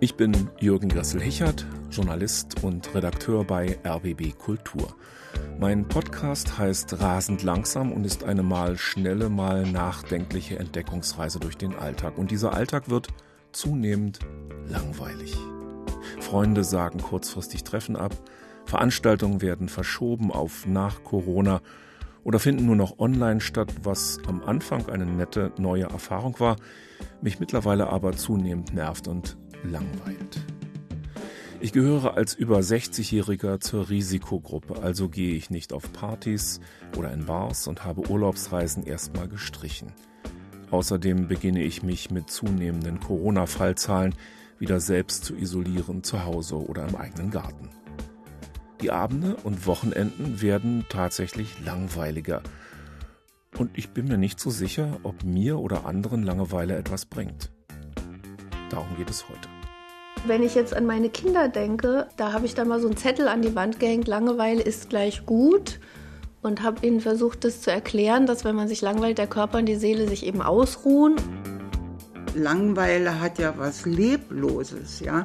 Ich bin Jürgen Gressel-Hichert, Journalist und Redakteur bei RBB Kultur. Mein Podcast heißt Rasend langsam und ist eine mal schnelle, mal nachdenkliche Entdeckungsreise durch den Alltag. Und dieser Alltag wird zunehmend langweilig. Freunde sagen kurzfristig Treffen ab, Veranstaltungen werden verschoben auf nach Corona oder finden nur noch online statt, was am Anfang eine nette neue Erfahrung war, mich mittlerweile aber zunehmend nervt und langweilt. Ich gehöre als über 60-Jähriger zur Risikogruppe, also gehe ich nicht auf Partys oder in Bars und habe Urlaubsreisen erstmal gestrichen. Außerdem beginne ich mich mit zunehmenden Corona-Fallzahlen wieder selbst zu isolieren, zu Hause oder im eigenen Garten. Die Abende und Wochenenden werden tatsächlich langweiliger. Und ich bin mir nicht so sicher, ob mir oder anderen Langeweile etwas bringt. Darum geht es heute. Wenn ich jetzt an meine Kinder denke, da habe ich dann mal so einen Zettel an die Wand gehängt, Langeweile ist gleich gut und habe ihnen versucht, das zu erklären, dass wenn man sich langweilt, der Körper und die Seele sich eben ausruhen. Langeweile hat ja was Lebloses, ja.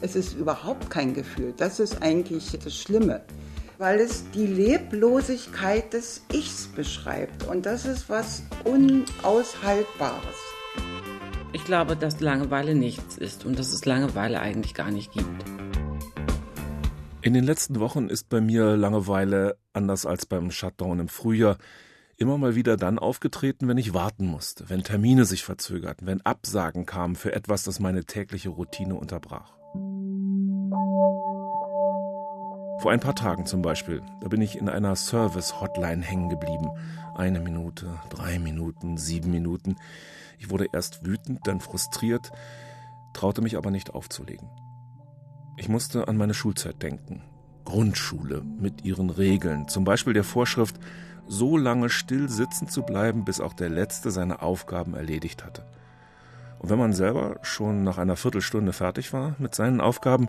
Es ist überhaupt kein Gefühl. Das ist eigentlich das Schlimme, weil es die Leblosigkeit des Ichs beschreibt und das ist was Unaushaltbares. Ich glaube, dass Langeweile nichts ist und dass es Langeweile eigentlich gar nicht gibt. In den letzten Wochen ist bei mir Langeweile, anders als beim Shutdown im Frühjahr, immer mal wieder dann aufgetreten, wenn ich warten musste, wenn Termine sich verzögerten, wenn Absagen kamen für etwas, das meine tägliche Routine unterbrach. Vor ein paar Tagen zum Beispiel, da bin ich in einer Service-Hotline hängen geblieben. Eine Minute, drei Minuten, sieben Minuten. Ich wurde erst wütend, dann frustriert, traute mich aber nicht aufzulegen. Ich musste an meine Schulzeit denken. Grundschule mit ihren Regeln, zum Beispiel der Vorschrift, so lange still sitzen zu bleiben, bis auch der Letzte seine Aufgaben erledigt hatte. Und wenn man selber schon nach einer Viertelstunde fertig war mit seinen Aufgaben,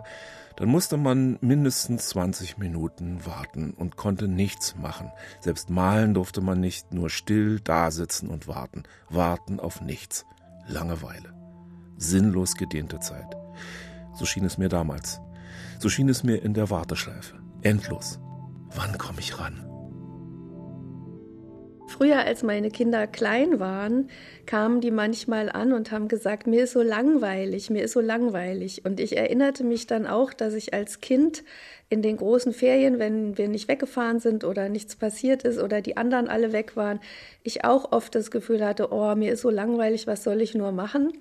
dann musste man mindestens 20 Minuten warten und konnte nichts machen. Selbst malen durfte man nicht, nur still dasitzen und warten. Warten auf nichts. Langeweile. Sinnlos gedehnte Zeit. So schien es mir damals. So schien es mir in der Warteschleife. Endlos. Wann komme ich ran? Früher, als meine Kinder klein waren, kamen die manchmal an und haben gesagt, mir ist so langweilig, mir ist so langweilig. Und ich erinnerte mich dann auch, dass ich als Kind in den großen Ferien, wenn wir nicht weggefahren sind oder nichts passiert ist oder die anderen alle weg waren, ich auch oft das Gefühl hatte, oh, mir ist so langweilig, was soll ich nur machen?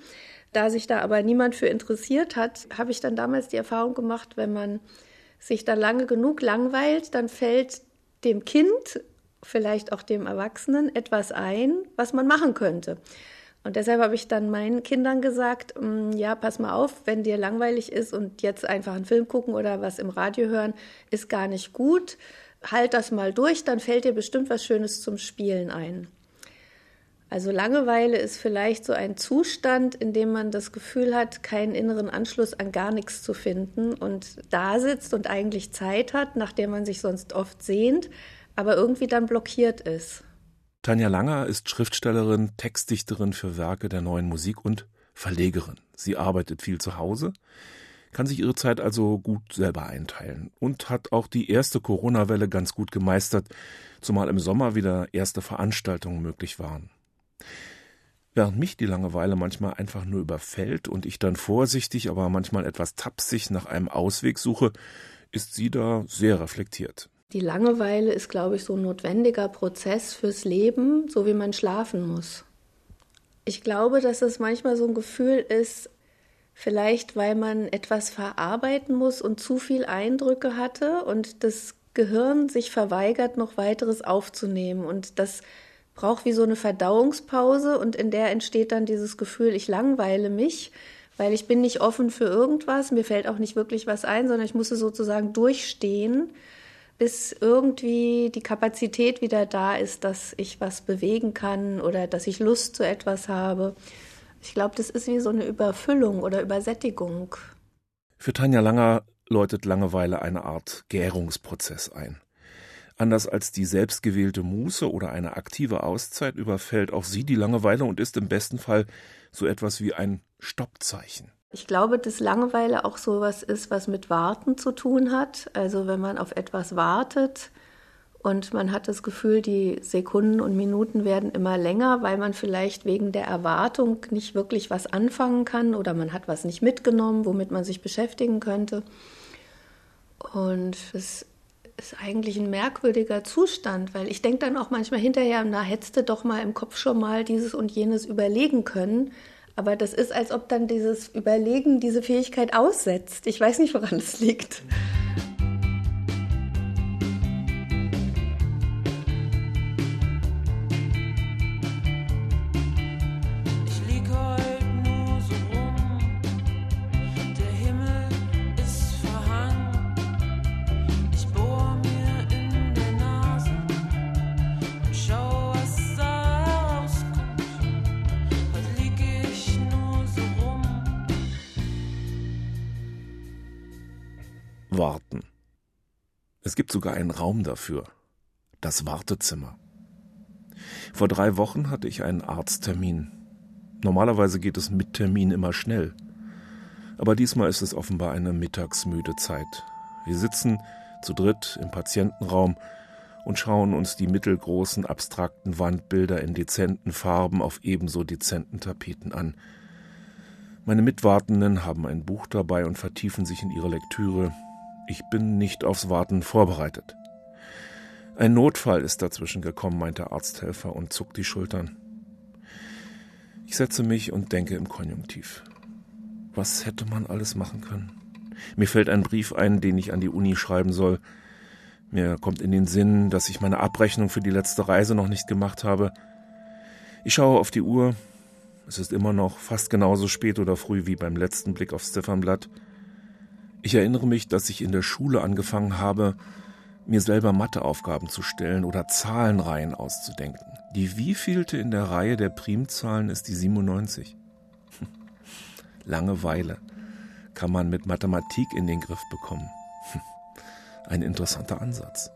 Da sich da aber niemand für interessiert hat, habe ich dann damals die Erfahrung gemacht, wenn man sich da lange genug langweilt, dann fällt dem Kind vielleicht auch dem Erwachsenen etwas ein, was man machen könnte. Und deshalb habe ich dann meinen Kindern gesagt, mm, ja, pass mal auf, wenn dir langweilig ist und jetzt einfach einen Film gucken oder was im Radio hören, ist gar nicht gut. Halt das mal durch, dann fällt dir bestimmt was Schönes zum Spielen ein. Also Langeweile ist vielleicht so ein Zustand, in dem man das Gefühl hat, keinen inneren Anschluss an gar nichts zu finden und da sitzt und eigentlich Zeit hat, nach der man sich sonst oft sehnt, aber irgendwie dann blockiert ist. Tanja Langer ist Schriftstellerin, Textdichterin für Werke der neuen Musik und Verlegerin. Sie arbeitet viel zu Hause, kann sich ihre Zeit also gut selber einteilen und hat auch die erste Corona-Welle ganz gut gemeistert, zumal im Sommer wieder erste Veranstaltungen möglich waren. Während mich die Langeweile manchmal einfach nur überfällt und ich dann vorsichtig, aber manchmal etwas tapsig nach einem Ausweg suche, ist sie da sehr reflektiert. Die Langeweile ist, glaube ich, so ein notwendiger Prozess fürs Leben, so wie man schlafen muss. Ich glaube, dass es manchmal so ein Gefühl ist, vielleicht weil man etwas verarbeiten muss und zu viel Eindrücke hatte und das Gehirn sich verweigert, noch weiteres aufzunehmen. Und das braucht wie so eine Verdauungspause und in der entsteht dann dieses Gefühl, ich langweile mich, weil ich bin nicht offen für irgendwas, mir fällt auch nicht wirklich was ein, sondern ich muss es sozusagen durchstehen bis irgendwie die Kapazität wieder da ist, dass ich was bewegen kann oder dass ich Lust zu etwas habe. Ich glaube, das ist wie so eine Überfüllung oder Übersättigung. Für Tanja Langer läutet Langeweile eine Art Gärungsprozess ein. Anders als die selbstgewählte Muße oder eine aktive Auszeit überfällt auch sie die Langeweile und ist im besten Fall so etwas wie ein Stoppzeichen. Ich glaube, dass Langeweile auch so was ist, was mit Warten zu tun hat. Also wenn man auf etwas wartet und man hat das Gefühl, die Sekunden und Minuten werden immer länger, weil man vielleicht wegen der Erwartung nicht wirklich was anfangen kann oder man hat was nicht mitgenommen, womit man sich beschäftigen könnte. Und es ist eigentlich ein merkwürdiger Zustand, weil ich denke dann auch manchmal hinterher, na, hättest du doch mal im Kopf schon mal dieses und jenes überlegen können. Aber das ist, als ob dann dieses Überlegen diese Fähigkeit aussetzt. Ich weiß nicht, woran es liegt. Warten. Es gibt sogar einen Raum dafür. Das Wartezimmer. Vor drei Wochen hatte ich einen Arzttermin. Normalerweise geht es mit Termin immer schnell. Aber diesmal ist es offenbar eine mittagsmüde Zeit. Wir sitzen zu dritt im Patientenraum und schauen uns die mittelgroßen abstrakten Wandbilder in dezenten Farben auf ebenso dezenten Tapeten an. Meine Mitwartenden haben ein Buch dabei und vertiefen sich in ihre Lektüre. Ich bin nicht aufs Warten vorbereitet. Ein Notfall ist dazwischen gekommen, meint der Arzthelfer und zuckt die Schultern. Ich setze mich und denke im Konjunktiv. Was hätte man alles machen können? Mir fällt ein Brief ein, den ich an die Uni schreiben soll. Mir kommt in den Sinn, dass ich meine Abrechnung für die letzte Reise noch nicht gemacht habe. Ich schaue auf die Uhr. Es ist immer noch fast genauso spät oder früh wie beim letzten Blick aufs Ziffernblatt. Ich erinnere mich, dass ich in der Schule angefangen habe, mir selber Matheaufgaben zu stellen oder Zahlenreihen auszudenken. Die wievielte in der Reihe der Primzahlen ist die 97? Langeweile kann man mit Mathematik in den Griff bekommen. Ein interessanter Ansatz.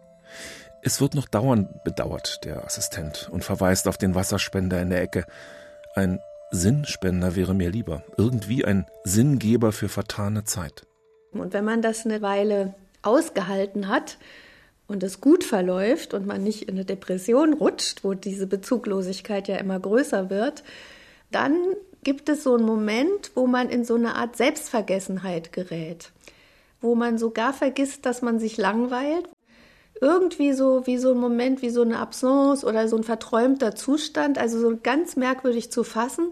Es wird noch dauernd bedauert, der Assistent, und verweist auf den Wasserspender in der Ecke. Ein Sinnspender wäre mir lieber. Irgendwie ein Sinngeber für vertane Zeit. Und wenn man das eine Weile ausgehalten hat und es gut verläuft und man nicht in eine Depression rutscht, wo diese Bezuglosigkeit ja immer größer wird, dann gibt es so einen Moment, wo man in so eine Art Selbstvergessenheit gerät, wo man sogar vergisst, dass man sich langweilt. Irgendwie so wie so ein Moment, wie so eine Absence oder so ein verträumter Zustand, also so ganz merkwürdig zu fassen.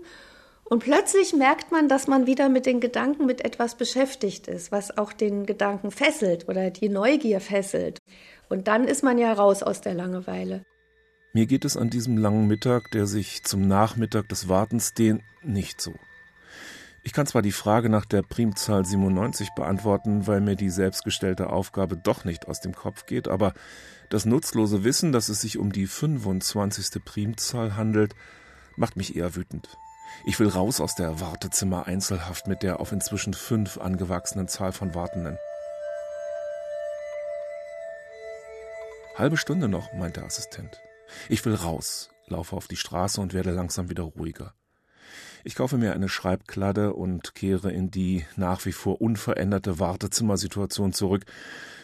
Und plötzlich merkt man, dass man wieder mit den Gedanken mit etwas beschäftigt ist, was auch den Gedanken fesselt oder die Neugier fesselt. Und dann ist man ja raus aus der Langeweile. Mir geht es an diesem langen Mittag, der sich zum Nachmittag des Wartens dehnt, nicht so. Ich kann zwar die Frage nach der Primzahl 97 beantworten, weil mir die selbstgestellte Aufgabe doch nicht aus dem Kopf geht, aber das nutzlose Wissen, dass es sich um die 25. Primzahl handelt, macht mich eher wütend. Ich will raus aus der Wartezimmer-Einzelhaft mit der auf inzwischen fünf angewachsenen Zahl von Wartenden. Halbe Stunde noch, meint der Assistent. Ich will raus, laufe auf die Straße und werde langsam wieder ruhiger. Ich kaufe mir eine Schreibkladde und kehre in die nach wie vor unveränderte Wartezimmersituation zurück,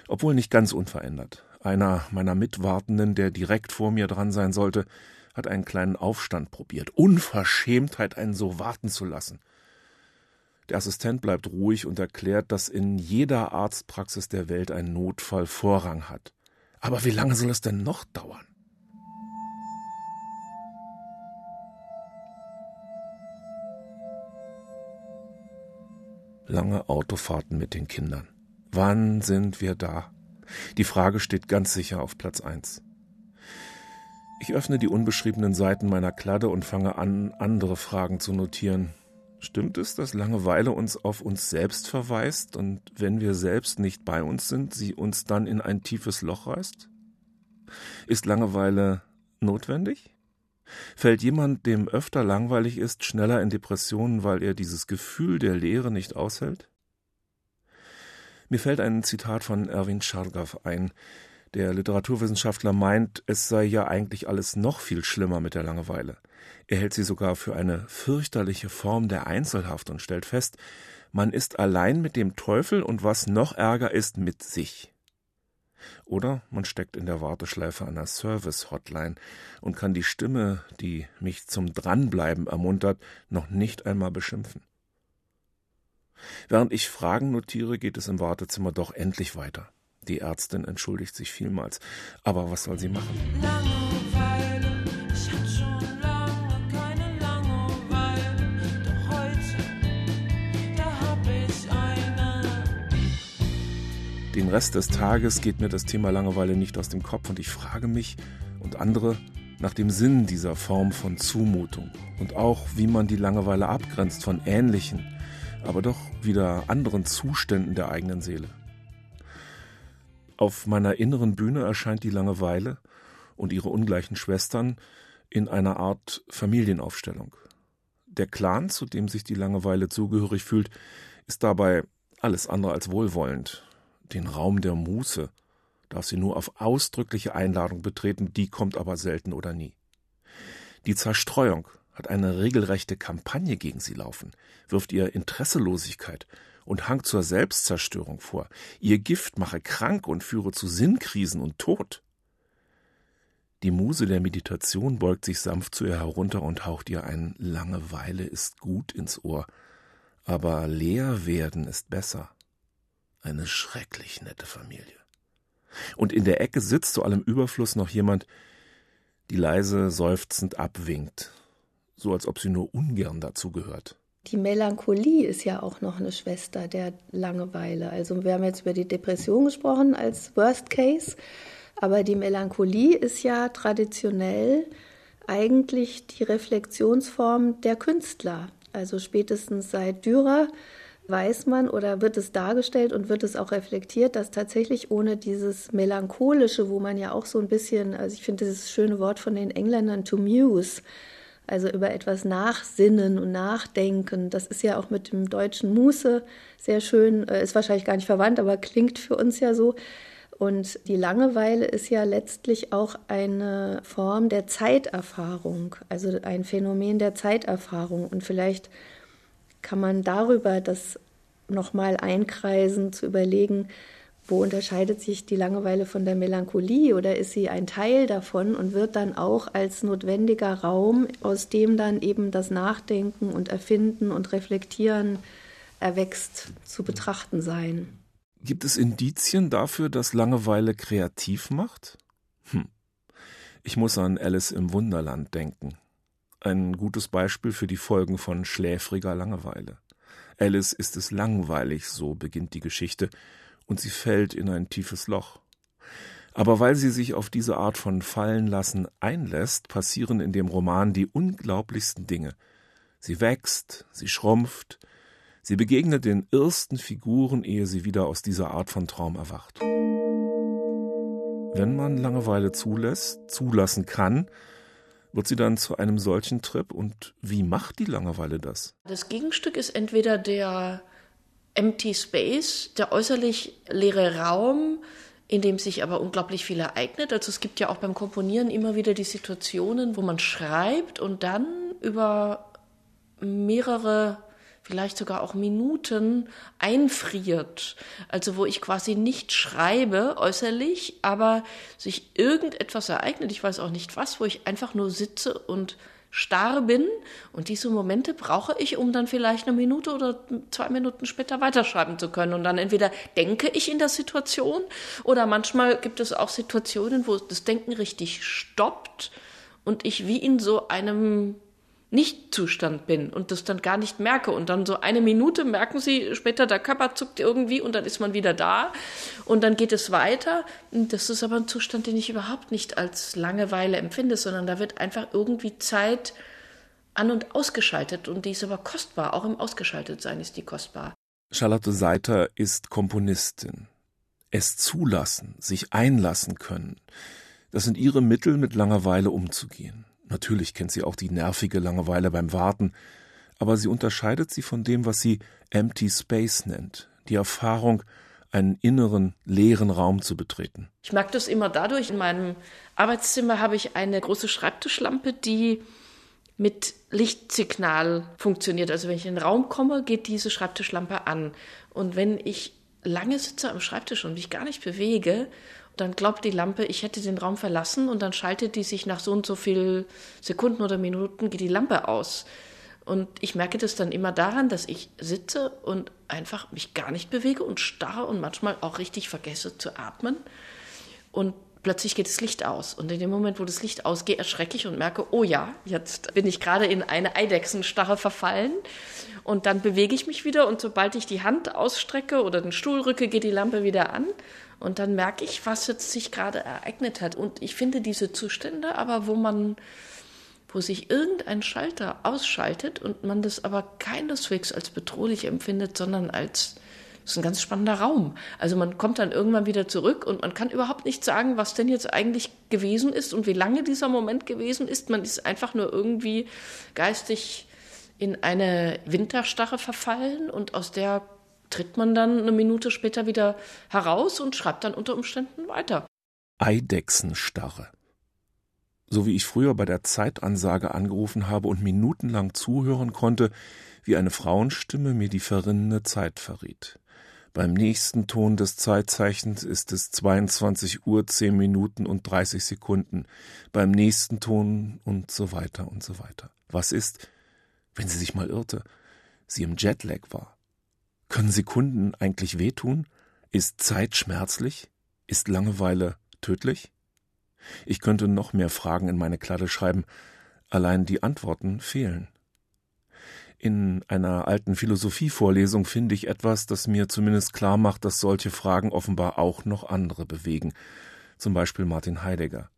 obwohl nicht ganz unverändert. Einer meiner Mitwartenden, der direkt vor mir dran sein sollte, hat einen kleinen Aufstand probiert. Unverschämtheit, einen so warten zu lassen. Der Assistent bleibt ruhig und erklärt, dass in jeder Arztpraxis der Welt ein Notfall Vorrang hat. Aber wie lange soll es denn noch dauern? Lange Autofahrten mit den Kindern. Wann sind wir da? Die Frage steht ganz sicher auf Platz eins. Ich öffne die unbeschriebenen Seiten meiner Kladde und fange an, andere Fragen zu notieren. Stimmt es, dass Langeweile uns auf uns selbst verweist und wenn wir selbst nicht bei uns sind, sie uns dann in ein tiefes Loch reißt? Ist Langeweile notwendig? Fällt jemand, dem öfter langweilig ist, schneller in Depressionen, weil er dieses Gefühl der Leere nicht aushält? Mir fällt ein Zitat von Erwin Chargaff ein, Der Literaturwissenschaftler meint, es sei ja eigentlich alles noch viel schlimmer mit der Langeweile. Er hält sie sogar für eine fürchterliche Form der Einzelhaft und stellt fest, man ist allein mit dem Teufel und was noch ärger ist, mit sich. Oder man steckt in der Warteschleife einer Service-Hotline und kann die Stimme, die mich zum Dranbleiben ermuntert, noch nicht einmal beschimpfen. Während ich Fragen notiere, geht es im Wartezimmer doch endlich weiter. Die Ärztin entschuldigt sich vielmals. Aber was soll sie machen? Den Rest des Tages geht mir das Thema Langeweile nicht aus dem Kopf und ich frage mich und andere nach dem Sinn dieser Form von Zumutung und auch, wie man die Langeweile abgrenzt von ähnlichen, aber doch wieder anderen Zuständen der eigenen Seele. Auf meiner inneren Bühne erscheint die Langeweile und ihre ungleichen Schwestern in einer Art Familienaufstellung. Der Clan, zu dem sich die Langeweile zugehörig fühlt, ist dabei alles andere als wohlwollend. Den Raum der Muße darf sie nur auf ausdrückliche Einladung betreten, die kommt aber selten oder nie. Die Zerstreuung hat eine regelrechte Kampagne gegen sie laufen, wirft ihr Interesselosigkeit und Hang zur Selbstzerstörung vor. Ihr Gift mache krank und führe zu Sinnkrisen und Tod. Die Muse der Meditation beugt sich sanft zu ihr herunter und haucht ihr ein Langeweile ist gut ins Ohr, aber leer werden ist besser. Eine schrecklich nette Familie. Und in der Ecke sitzt zu allem Überfluss noch jemand, die leise seufzend abwinkt, so als ob sie nur ungern dazu gehört. Die Melancholie ist ja auch noch eine Schwester der Langeweile. Also wir haben jetzt über die Depression gesprochen als Worst Case, aber die Melancholie ist ja traditionell eigentlich die Reflexionsform der Künstler. Also spätestens seit Dürer weiß man oder wird es dargestellt und wird es auch reflektiert, dass tatsächlich ohne dieses Melancholische, wo man ja auch so ein bisschen, also ich finde dieses schöne Wort von den Engländern to muse, also über etwas nachsinnen und nachdenken. Das ist ja auch mit dem deutschen Muße sehr schön, äh, ist wahrscheinlich gar nicht verwandt, aber klingt für uns ja so. Und die Langeweile ist ja letztlich auch eine Form der Zeiterfahrung, also ein Phänomen der Zeiterfahrung. Und vielleicht kann man darüber das nochmal einkreisen, zu überlegen, wo unterscheidet sich die Langeweile von der Melancholie oder ist sie ein Teil davon und wird dann auch als notwendiger Raum, aus dem dann eben das Nachdenken und Erfinden und Reflektieren erwächst, zu betrachten sein? Gibt es Indizien dafür, dass Langeweile kreativ macht? Hm. Ich muss an Alice im Wunderland denken. Ein gutes Beispiel für die Folgen von schläfriger Langeweile. Alice ist es langweilig, so beginnt die Geschichte, und sie fällt in ein tiefes Loch. Aber weil sie sich auf diese Art von Fallenlassen einlässt, passieren in dem Roman die unglaublichsten Dinge. Sie wächst, sie schrumpft, sie begegnet den ersten Figuren, ehe sie wieder aus dieser Art von Traum erwacht. Wenn man Langeweile zulässt, zulassen kann, wird sie dann zu einem solchen Trip und wie macht die Langeweile das? Das Gegenstück ist entweder der Empty Space, der äußerlich leere Raum, in dem sich aber unglaublich viel ereignet. Also es gibt ja auch beim Komponieren immer wieder die Situationen, wo man schreibt und dann über mehrere, vielleicht sogar auch Minuten einfriert. Also wo ich quasi nicht schreibe äußerlich, aber sich irgendetwas ereignet, ich weiß auch nicht was, wo ich einfach nur sitze und starr bin. Und diese Momente brauche ich, um dann vielleicht eine Minute oder zwei Minuten später weiterschreiben zu können. Und dann entweder denke ich in der Situation oder manchmal gibt es auch Situationen, wo das Denken richtig stoppt und ich wie in so einem nicht-Zustand bin und das dann gar nicht merke. Und dann so eine Minute merken sie später, der Körper zuckt irgendwie und dann ist man wieder da und dann geht es weiter. Das ist aber ein Zustand, den ich überhaupt nicht als Langeweile empfinde, sondern da wird einfach irgendwie Zeit an- und ausgeschaltet und die ist aber kostbar. Auch im Ausgeschaltetsein ist die kostbar. Charlotte Seiter ist Komponistin. Es zulassen, sich einlassen können. Das sind ihre Mittel, mit Langeweile umzugehen. Natürlich kennt sie auch die nervige Langeweile beim Warten, aber sie unterscheidet sie von dem, was sie Empty Space nennt, die Erfahrung, einen inneren, leeren Raum zu betreten. Ich mag das immer dadurch. In meinem Arbeitszimmer habe ich eine große Schreibtischlampe, die mit Lichtsignal funktioniert. Also wenn ich in den Raum komme, geht diese Schreibtischlampe an. Und wenn ich lange sitze am Schreibtisch und mich gar nicht bewege, dann glaubt die Lampe, ich hätte den Raum verlassen und dann schaltet die sich nach so und so viel Sekunden oder Minuten, geht die Lampe aus. Und ich merke das dann immer daran, dass ich sitze und einfach mich gar nicht bewege und starre und manchmal auch richtig vergesse zu atmen. Und plötzlich geht das Licht aus. Und in dem Moment, wo das Licht ausgeht, erschrecke ich und merke, oh ja, jetzt bin ich gerade in eine Eidechsenstarre verfallen. Und dann bewege ich mich wieder und sobald ich die Hand ausstrecke oder den Stuhl rücke, geht die Lampe wieder an. Und dann merke ich, was jetzt sich gerade ereignet hat. Und ich finde diese Zustände aber, wo man, wo sich irgendein Schalter ausschaltet und man das aber keineswegs als bedrohlich empfindet, sondern als das ist ein ganz spannender Raum. Also man kommt dann irgendwann wieder zurück und man kann überhaupt nicht sagen, was denn jetzt eigentlich gewesen ist und wie lange dieser Moment gewesen ist. Man ist einfach nur irgendwie geistig in eine Winterstarre verfallen und aus der tritt man dann eine Minute später wieder heraus und schreibt dann unter Umständen weiter. Eidechsenstarre. So wie ich früher bei der Zeitansage angerufen habe und minutenlang zuhören konnte, wie eine Frauenstimme mir die verrinnende Zeit verriet. Beim nächsten Ton des Zeitzeichens ist es 22 Uhr 10 Minuten und 30 Sekunden. Beim nächsten Ton und so weiter und so weiter. Was ist, wenn sie sich mal irrte, sie im Jetlag war? Können Sekunden eigentlich wehtun? Ist Zeit schmerzlich? Ist Langeweile tödlich? Ich könnte noch mehr Fragen in meine Kladde schreiben, allein die Antworten fehlen. In einer alten Philosophievorlesung finde ich etwas, das mir zumindest klar macht, dass solche Fragen offenbar auch noch andere bewegen. Zum Beispiel Martin Heidegger.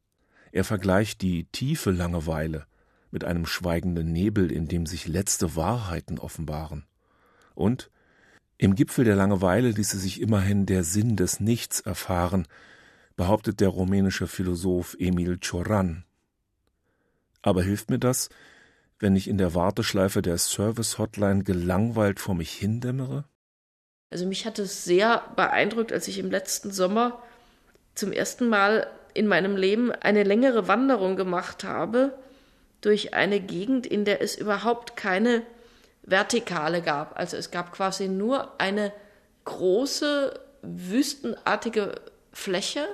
Er vergleicht die tiefe Langeweile mit einem schweigenden Nebel, in dem sich letzte Wahrheiten offenbaren. Und im Gipfel der Langeweile ließe sich immerhin der Sinn des Nichts erfahren, behauptet der rumänische Philosoph Emil Cioran. Aber hilft mir das, wenn ich in der Warteschleife der Service-Hotline gelangweilt vor mich hindämmere? Also mich hat es sehr beeindruckt, als ich im letzten Sommer zum ersten Mal in meinem Leben eine längere Wanderung gemacht habe durch eine Gegend, in der es überhaupt keine Vertikale gab. Also es gab quasi nur eine große wüstenartige Fläche,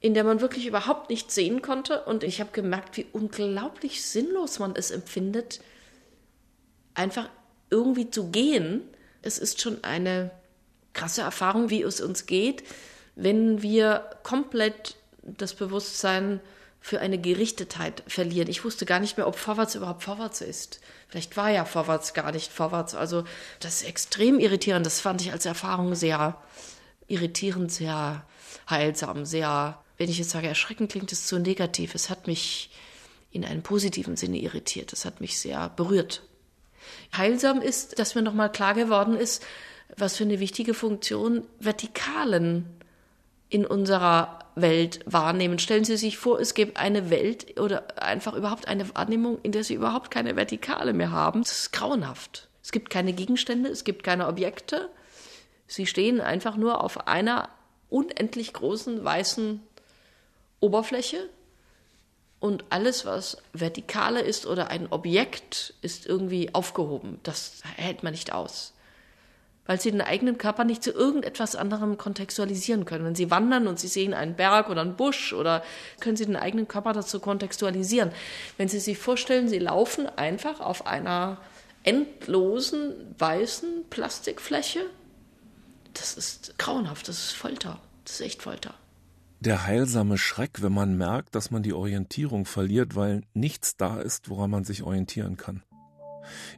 in der man wirklich überhaupt nichts sehen konnte. Und ich habe gemerkt, wie unglaublich sinnlos man es empfindet, einfach irgendwie zu gehen. Es ist schon eine krasse Erfahrung, wie es uns geht, wenn wir komplett das Bewusstsein für eine Gerichtetheit verlieren. Ich wusste gar nicht mehr, ob vorwärts überhaupt vorwärts ist. Vielleicht war ja vorwärts gar nicht vorwärts. Also das ist extrem irritierend. Das fand ich als Erfahrung sehr irritierend, sehr heilsam, sehr, wenn ich jetzt sage erschreckend, klingt es zu negativ. Es hat mich in einem positiven Sinne irritiert. Es hat mich sehr berührt. Heilsam ist, dass mir nochmal klar geworden ist, was für eine wichtige Funktion Vertikalen in unserer Welt wahrnehmen. Stellen Sie sich vor, es gibt eine Welt oder einfach überhaupt eine Wahrnehmung, in der Sie überhaupt keine Vertikale mehr haben. Das ist grauenhaft. Es gibt keine Gegenstände, es gibt keine Objekte. Sie stehen einfach nur auf einer unendlich großen weißen Oberfläche und alles, was Vertikale ist oder ein Objekt, ist irgendwie aufgehoben. Das hält man nicht aus weil sie den eigenen Körper nicht zu irgendetwas anderem kontextualisieren können. Wenn sie wandern und sie sehen einen Berg oder einen Busch oder können sie den eigenen Körper dazu kontextualisieren. Wenn sie sich vorstellen, sie laufen einfach auf einer endlosen weißen Plastikfläche, das ist grauenhaft, das ist Folter, das ist echt Folter. Der heilsame Schreck, wenn man merkt, dass man die Orientierung verliert, weil nichts da ist, woran man sich orientieren kann.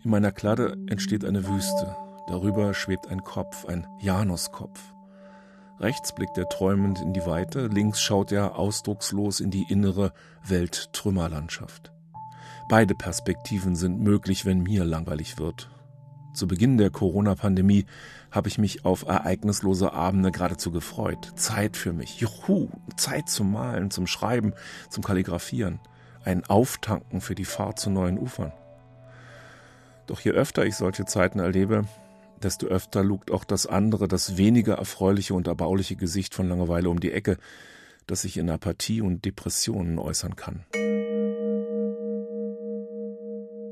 In meiner Kladde entsteht eine Wüste. Darüber schwebt ein Kopf, ein Januskopf. Rechts blickt er träumend in die Weite, links schaut er ausdruckslos in die innere Welttrümmerlandschaft. Beide Perspektiven sind möglich, wenn mir langweilig wird. Zu Beginn der Corona-Pandemie habe ich mich auf ereignislose Abende geradezu gefreut. Zeit für mich. Juhu, Zeit zum Malen, zum Schreiben, zum Kalligrafieren. Ein Auftanken für die Fahrt zu neuen Ufern. Doch je öfter ich solche Zeiten erlebe, desto öfter lugt auch das andere, das weniger erfreuliche und erbauliche Gesicht von Langeweile um die Ecke, das sich in Apathie und Depressionen äußern kann.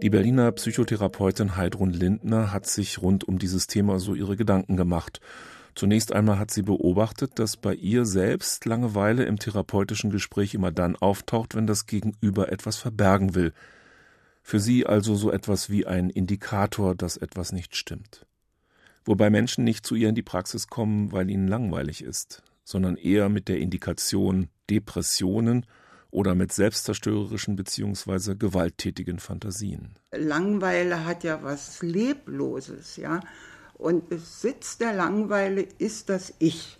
Die Berliner Psychotherapeutin Heidrun Lindner hat sich rund um dieses Thema so ihre Gedanken gemacht. Zunächst einmal hat sie beobachtet, dass bei ihr selbst Langeweile im therapeutischen Gespräch immer dann auftaucht, wenn das Gegenüber etwas verbergen will. Für sie also so etwas wie ein Indikator, dass etwas nicht stimmt. Wobei Menschen nicht zu ihr in die Praxis kommen, weil ihnen langweilig ist, sondern eher mit der Indikation Depressionen oder mit selbstzerstörerischen bzw. gewalttätigen Fantasien. Langweile hat ja was Lebloses, ja. Und Besitz der Langweile ist das Ich,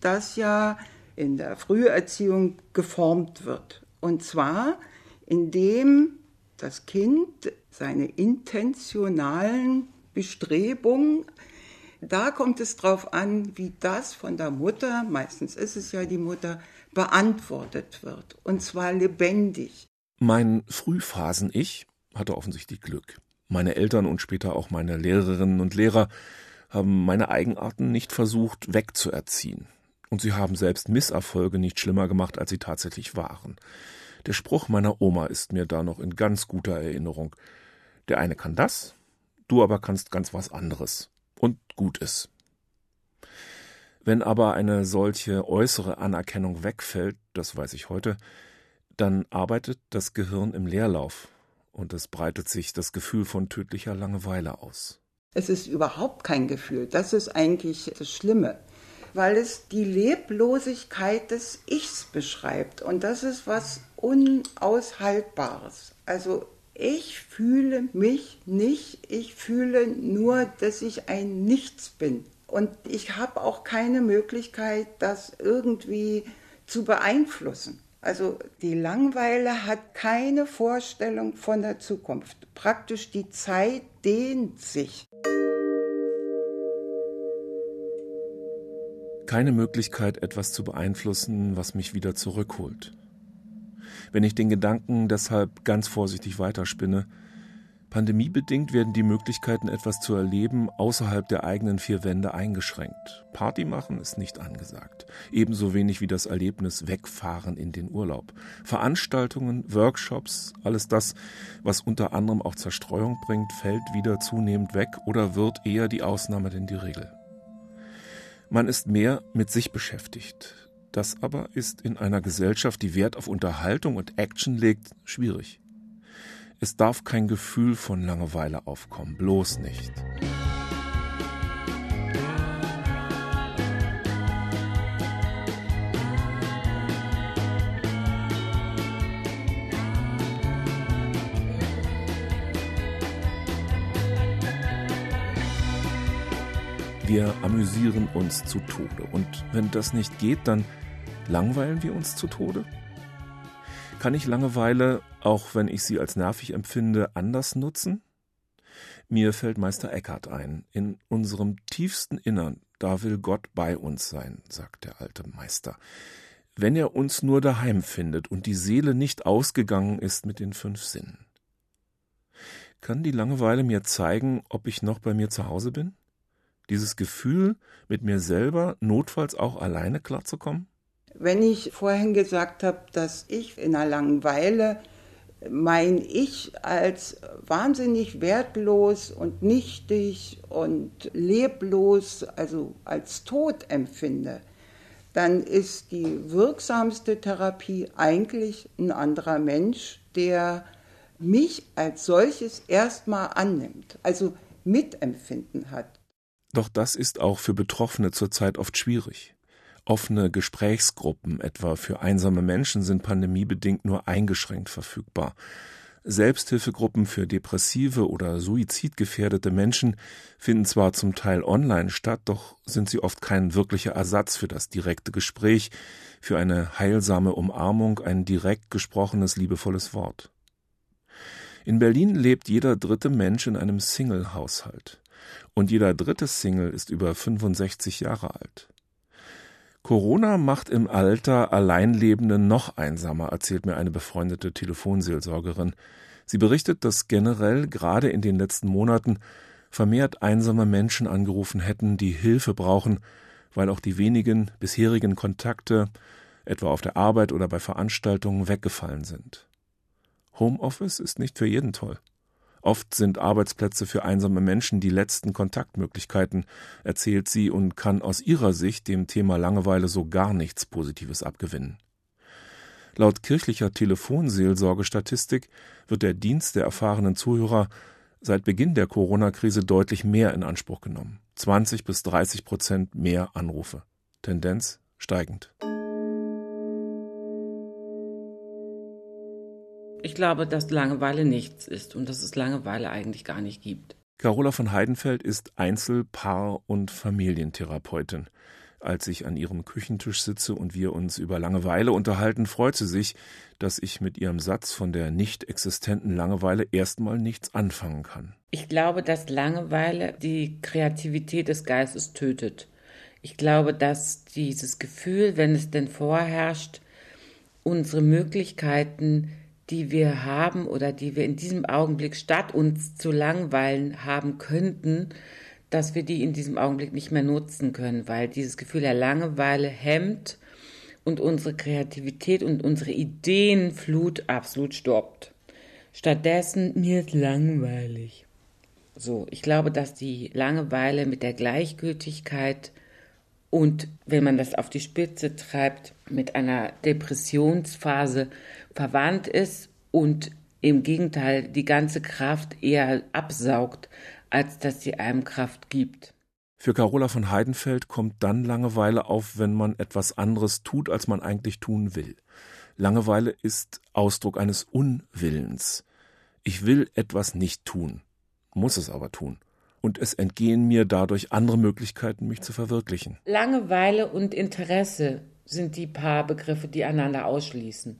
das ja in der Früherziehung geformt wird. Und zwar, indem das Kind seine intentionalen Bestrebungen da kommt es darauf an, wie das von der Mutter, meistens ist es ja die Mutter, beantwortet wird. Und zwar lebendig. Mein Frühphasen-Ich hatte offensichtlich Glück. Meine Eltern und später auch meine Lehrerinnen und Lehrer haben meine Eigenarten nicht versucht wegzuerziehen. Und sie haben selbst Misserfolge nicht schlimmer gemacht, als sie tatsächlich waren. Der Spruch meiner Oma ist mir da noch in ganz guter Erinnerung. Der eine kann das, du aber kannst ganz was anderes und gut ist. Wenn aber eine solche äußere Anerkennung wegfällt, das weiß ich heute, dann arbeitet das Gehirn im Leerlauf und es breitet sich das Gefühl von tödlicher Langeweile aus. Es ist überhaupt kein Gefühl, das ist eigentlich das Schlimme, weil es die Leblosigkeit des Ichs beschreibt und das ist was Unaushaltbares. Also ich fühle mich nicht, ich fühle nur, dass ich ein Nichts bin. Und ich habe auch keine Möglichkeit, das irgendwie zu beeinflussen. Also die Langweile hat keine Vorstellung von der Zukunft. Praktisch die Zeit dehnt sich. Keine Möglichkeit, etwas zu beeinflussen, was mich wieder zurückholt wenn ich den Gedanken deshalb ganz vorsichtig weiterspinne. Pandemiebedingt werden die Möglichkeiten, etwas zu erleben, außerhalb der eigenen vier Wände eingeschränkt. Party machen ist nicht angesagt. Ebenso wenig wie das Erlebnis Wegfahren in den Urlaub. Veranstaltungen, Workshops, alles das, was unter anderem auch Zerstreuung bringt, fällt wieder zunehmend weg oder wird eher die Ausnahme denn die Regel. Man ist mehr mit sich beschäftigt, das aber ist in einer Gesellschaft, die Wert auf Unterhaltung und Action legt, schwierig. Es darf kein Gefühl von Langeweile aufkommen, bloß nicht. Wir amüsieren uns zu Tode. Und wenn das nicht geht, dann langweilen wir uns zu Tode? Kann ich Langeweile, auch wenn ich sie als nervig empfinde, anders nutzen? Mir fällt Meister Eckhart ein. In unserem tiefsten Innern, da will Gott bei uns sein, sagt der alte Meister. Wenn er uns nur daheim findet und die Seele nicht ausgegangen ist mit den fünf Sinnen. Kann die Langeweile mir zeigen, ob ich noch bei mir zu Hause bin? Dieses Gefühl, mit mir selber notfalls auch alleine klarzukommen? Wenn ich vorhin gesagt habe, dass ich in einer Langeweile mein Ich als wahnsinnig wertlos und nichtig und leblos, also als tot empfinde, dann ist die wirksamste Therapie eigentlich ein anderer Mensch, der mich als solches erstmal annimmt, also Mitempfinden hat. Doch das ist auch für Betroffene zurzeit oft schwierig. Offene Gesprächsgruppen, etwa für einsame Menschen, sind pandemiebedingt nur eingeschränkt verfügbar. Selbsthilfegruppen für depressive oder suizidgefährdete Menschen finden zwar zum Teil online statt, doch sind sie oft kein wirklicher Ersatz für das direkte Gespräch, für eine heilsame Umarmung, ein direkt gesprochenes, liebevolles Wort. In Berlin lebt jeder dritte Mensch in einem Single-Haushalt und jeder dritte Single ist über 65 Jahre alt. Corona macht im Alter Alleinlebende noch einsamer, erzählt mir eine befreundete Telefonseelsorgerin. Sie berichtet, dass generell gerade in den letzten Monaten vermehrt einsame Menschen angerufen hätten, die Hilfe brauchen, weil auch die wenigen bisherigen Kontakte, etwa auf der Arbeit oder bei Veranstaltungen, weggefallen sind. Homeoffice ist nicht für jeden toll. Oft sind Arbeitsplätze für einsame Menschen die letzten Kontaktmöglichkeiten, erzählt sie und kann aus ihrer Sicht dem Thema Langeweile so gar nichts Positives abgewinnen. Laut kirchlicher Telefonseelsorgestatistik wird der Dienst der erfahrenen Zuhörer seit Beginn der Corona-Krise deutlich mehr in Anspruch genommen. 20 bis 30 Prozent mehr Anrufe. Tendenz steigend. Ich glaube, dass Langeweile nichts ist und dass es Langeweile eigentlich gar nicht gibt. Carola von Heidenfeld ist Einzel-, Paar- und Familientherapeutin. Als ich an ihrem Küchentisch sitze und wir uns über Langeweile unterhalten, freut sie sich, dass ich mit ihrem Satz von der nicht existenten Langeweile erstmal nichts anfangen kann. Ich glaube, dass Langeweile die Kreativität des Geistes tötet. Ich glaube, dass dieses Gefühl, wenn es denn vorherrscht, unsere Möglichkeiten, die wir haben oder die wir in diesem Augenblick statt uns zu langweilen haben könnten, dass wir die in diesem Augenblick nicht mehr nutzen können, weil dieses Gefühl der Langeweile hemmt und unsere Kreativität und unsere Ideenflut absolut stoppt. Stattdessen, mir ist langweilig. So, ich glaube, dass die Langeweile mit der Gleichgültigkeit und, wenn man das auf die Spitze treibt, mit einer Depressionsphase verwandt ist und im Gegenteil die ganze Kraft eher absaugt, als dass sie einem Kraft gibt. Für Carola von Heidenfeld kommt dann Langeweile auf, wenn man etwas anderes tut, als man eigentlich tun will. Langeweile ist Ausdruck eines Unwillens. Ich will etwas nicht tun, muss es aber tun. Und es entgehen mir dadurch andere Möglichkeiten, mich zu verwirklichen. Langeweile und Interesse sind die paar Begriffe, die einander ausschließen.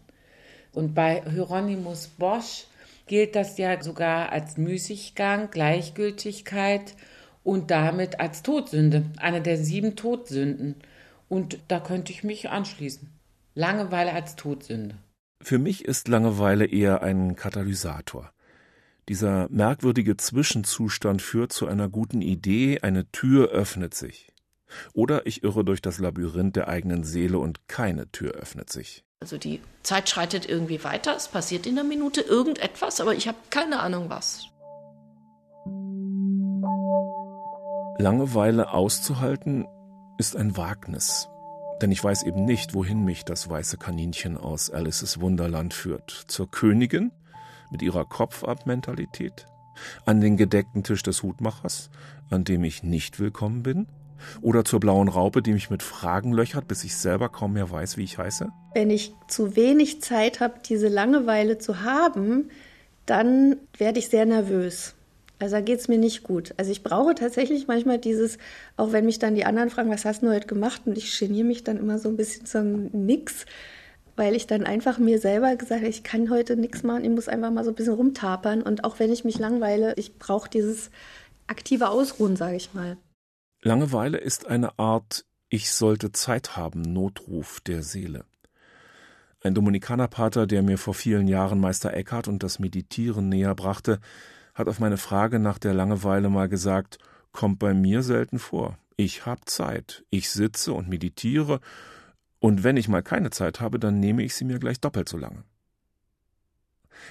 Und bei Hieronymus Bosch gilt das ja sogar als Müßiggang, Gleichgültigkeit und damit als Todsünde, eine der sieben Todsünden. Und da könnte ich mich anschließen. Langeweile als Todsünde. Für mich ist Langeweile eher ein Katalysator. Dieser merkwürdige Zwischenzustand führt zu einer guten Idee, eine Tür öffnet sich. Oder ich irre durch das Labyrinth der eigenen Seele und keine Tür öffnet sich. Also die Zeit schreitet irgendwie weiter, es passiert in der Minute irgendetwas, aber ich habe keine Ahnung was. Langeweile auszuhalten ist ein Wagnis, denn ich weiß eben nicht, wohin mich das weiße Kaninchen aus Alices Wunderland führt. Zur Königin mit ihrer Kopfab-Mentalität? An den gedeckten Tisch des Hutmachers, an dem ich nicht willkommen bin? Oder zur blauen Raupe, die mich mit Fragen löchert, bis ich selber kaum mehr weiß, wie ich heiße? Wenn ich zu wenig Zeit habe, diese Langeweile zu haben, dann werde ich sehr nervös. Also da geht es mir nicht gut. Also ich brauche tatsächlich manchmal dieses, auch wenn mich dann die anderen fragen, was hast du heute gemacht? Und ich geniere mich dann immer so ein bisschen zu nix, weil ich dann einfach mir selber gesagt habe, ich kann heute nichts machen, ich muss einfach mal so ein bisschen rumtapern. Und auch wenn ich mich langweile, ich brauche dieses aktive Ausruhen, sage ich mal. Langeweile ist eine Art Ich sollte Zeit haben Notruf der Seele. Ein Dominikanerpater, der mir vor vielen Jahren Meister Eckhart und das Meditieren näher brachte, hat auf meine Frage nach der Langeweile mal gesagt, kommt bei mir selten vor. Ich hab Zeit. Ich sitze und meditiere, und wenn ich mal keine Zeit habe, dann nehme ich sie mir gleich doppelt so lange.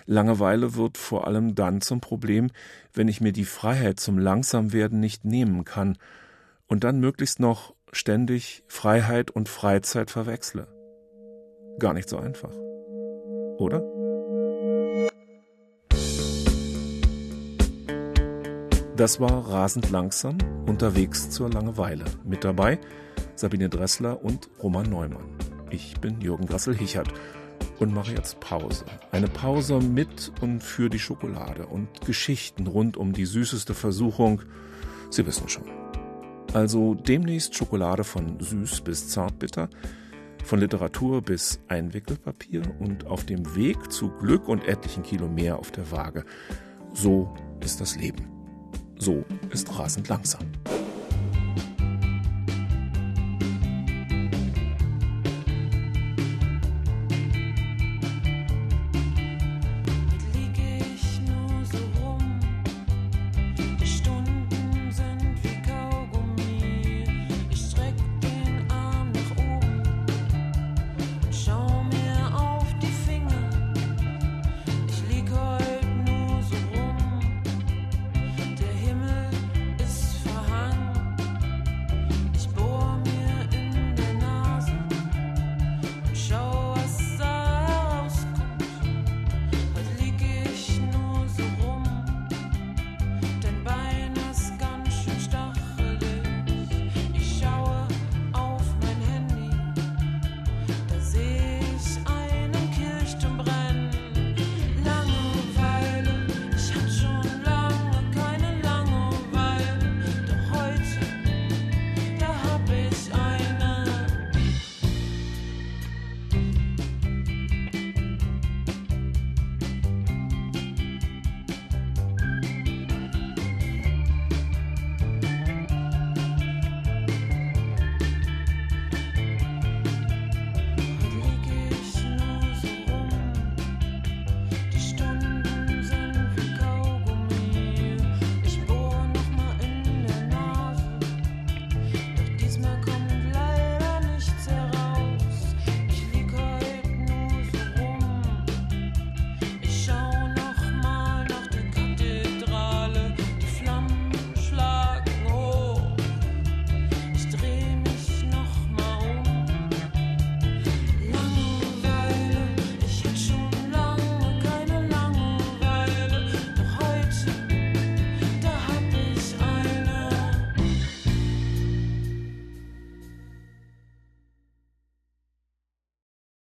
Langeweile wird vor allem dann zum Problem, wenn ich mir die Freiheit zum Langsamwerden nicht nehmen kann und dann möglichst noch ständig Freiheit und Freizeit verwechsle. Gar nicht so einfach. Oder? Das war rasend langsam unterwegs zur Langeweile. Mit dabei Sabine Dressler und Roman Neumann. Ich bin Jürgen Grassel-Hichert und mache jetzt Pause. Eine Pause mit und für die Schokolade und Geschichten rund um die süßeste Versuchung. Sie wissen schon. Also demnächst Schokolade von süß bis zartbitter, von Literatur bis Einwickelpapier und auf dem Weg zu Glück und etlichen Kilo mehr auf der Waage. So ist das Leben. So ist rasend langsam.